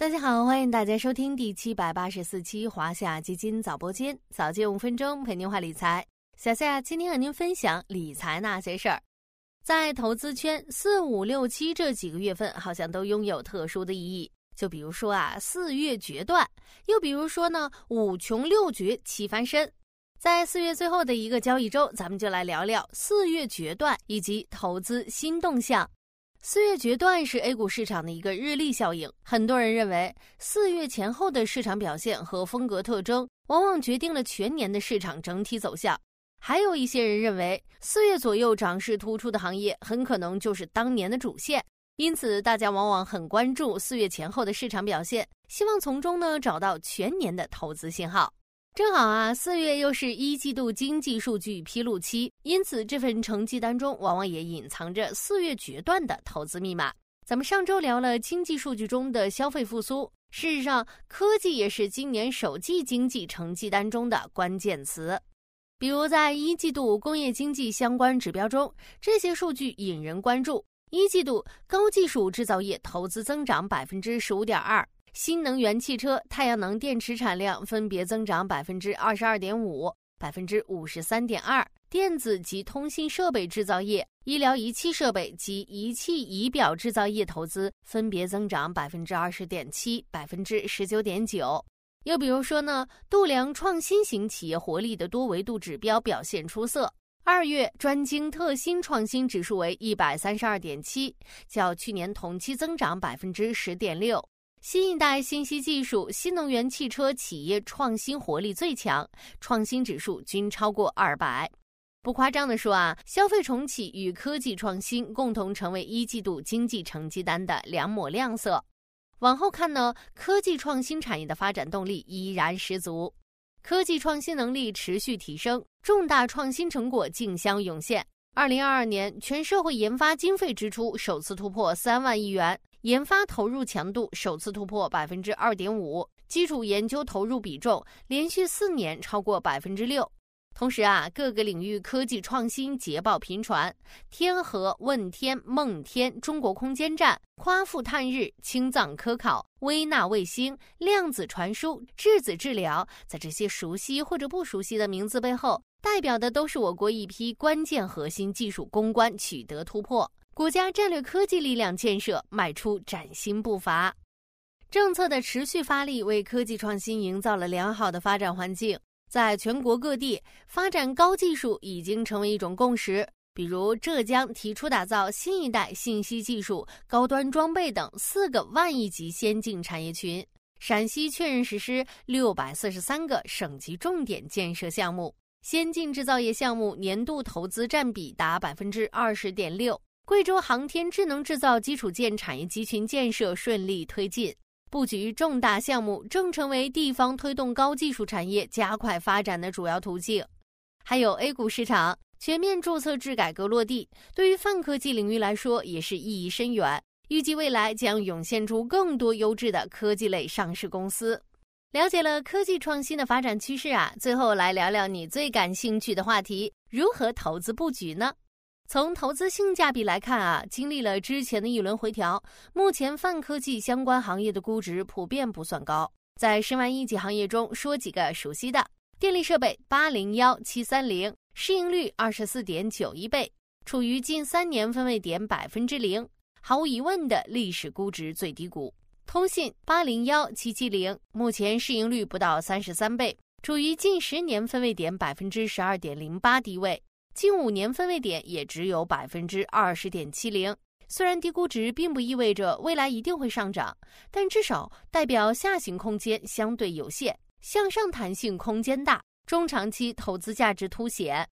大家好，欢迎大家收听第七百八十四期华夏基金早播间，早间五分钟陪您话理财。小夏今天和您分享理财那些事儿。在投资圈，四五六七这几个月份好像都拥有特殊的意义。就比如说啊，四月决断；又比如说呢，五穷六绝七翻身。在四月最后的一个交易周，咱们就来聊聊四月决断以及投资新动向。四月决断是 A 股市场的一个日历效应。很多人认为，四月前后的市场表现和风格特征，往往决定了全年的市场整体走向。还有一些人认为，四月左右涨势突出的行业，很可能就是当年的主线。因此，大家往往很关注四月前后的市场表现，希望从中呢找到全年的投资信号。正好啊，四月又是一季度经济数据披露期，因此这份成绩单中往往也隐藏着四月决断的投资密码。咱们上周聊了经济数据中的消费复苏，事实上，科技也是今年首季经济成绩单中的关键词。比如在一季度工业经济相关指标中，这些数据引人关注。一季度高技术制造业投资增长百分之十五点二。新能源汽车、太阳能电池产量分别增长百分之二十二点五、百分之五十三点二；电子及通信设备制造业、医疗仪器设备及仪器仪表制造业投资分别增长百分之二十点七、百分之十九点九。又比如说呢，度量创新型企业活力的多维度指标表现出色。二月专精特新创新指数为一百三十二点七，较去年同期增长百分之十点六。新一代信息技术、新能源汽车企业创新活力最强，创新指数均超过二百。不夸张地说啊，消费重启与科技创新共同成为一季度经济成绩单的两抹亮色。往后看呢，科技创新产业的发展动力依然十足，科技创新能力持续提升，重大创新成果竞相涌现。二零二二年，全社会研发经费支出首次突破三万亿元。研发投入强度首次突破百分之二点五，基础研究投入比重连续四年超过百分之六。同时啊，各个领域科技创新捷报频传，天河、问天、梦天、中国空间站、夸父探日、青藏科考、微纳卫星、量子传输、质子治疗，在这些熟悉或者不熟悉的名字背后，代表的都是我国一批关键核心技术攻关取得突破。国家战略科技力量建设迈出崭新步伐，政策的持续发力为科技创新营造了良好的发展环境。在全国各地，发展高技术已经成为一种共识。比如，浙江提出打造新一代信息技术、高端装备等四个万亿级先进产业群；陕西确认实施六百四十三个省级重点建设项目，先进制造业项目年度投资占比达百分之二十点六。贵州航天智能制造基础建产业集群建设顺利推进，布局重大项目正成为地方推动高技术产业加快发展的主要途径。还有 A 股市场全面注册制改革落地，对于泛科技领域来说也是意义深远。预计未来将涌现出更多优质的科技类上市公司。了解了科技创新的发展趋势啊，最后来聊聊你最感兴趣的话题：如何投资布局呢？从投资性价比来看啊，经历了之前的一轮回调，目前泛科技相关行业的估值普遍不算高。在申万一级行业中，说几个熟悉的：电力设备八零幺七三零，市盈率二十四点九一倍，处于近三年分位点百分之零，毫无疑问的历史估值最低谷。通信八零幺七七零，目前市盈率不到三十三倍，处于近十年分位点百分之十二点零八低位。近五年分位点也只有百分之二十点七零。虽然低估值并不意味着未来一定会上涨，但至少代表下行空间相对有限，向上弹性空间大，中长期投资价值凸显。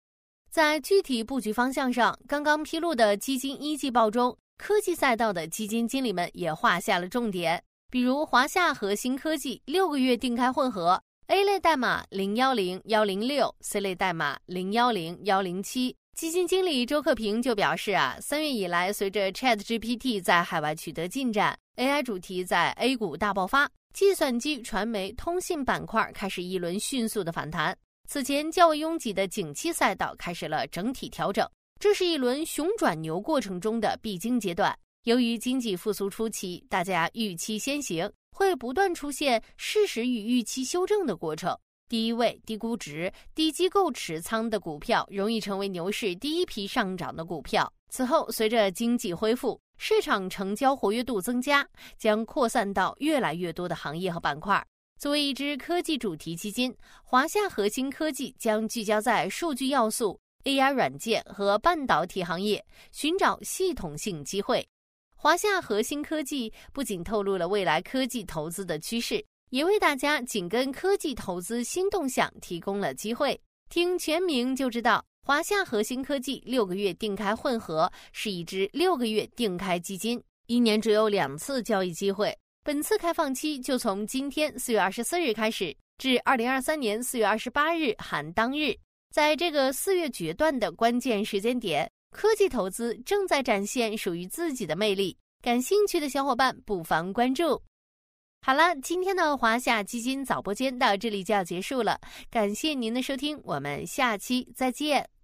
在具体布局方向上，刚刚披露的基金一季报中，科技赛道的基金经理们也画下了重点，比如华夏核心科技六个月定开混合。A 类代码零幺零幺零六，C 类代码零幺零幺零七。基金经理周克平就表示啊，三月以来，随着 Chat GPT 在海外取得进展，AI 主题在 A 股大爆发，计算机、传媒、通信板块开始一轮迅速的反弹。此前较为拥挤的景气赛道开始了整体调整，这是一轮熊转牛过程中的必经阶段。由于经济复苏初期，大家预期先行。会不断出现事实与预期修正的过程。低位、低估值、低机构持仓的股票，容易成为牛市第一批上涨的股票。此后，随着经济恢复，市场成交活跃度增加，将扩散到越来越多的行业和板块。作为一支科技主题基金，华夏核心科技将聚焦在数据要素、AI 软件和半导体行业，寻找系统性机会。华夏核心科技不仅透露了未来科技投资的趋势。也为大家紧跟科技投资新动向提供了机会。听全名就知道，华夏核心科技六个月定开混合是一支六个月定开基金，一年只有两次交易机会。本次开放期就从今天四月二十四日开始，至二零二三年四月二十八日含当日。在这个四月决断的关键时间点，科技投资正在展现属于自己的魅力。感兴趣的小伙伴不妨关注。好了，今天的华夏基金早播间到这里就要结束了，感谢您的收听，我们下期再见。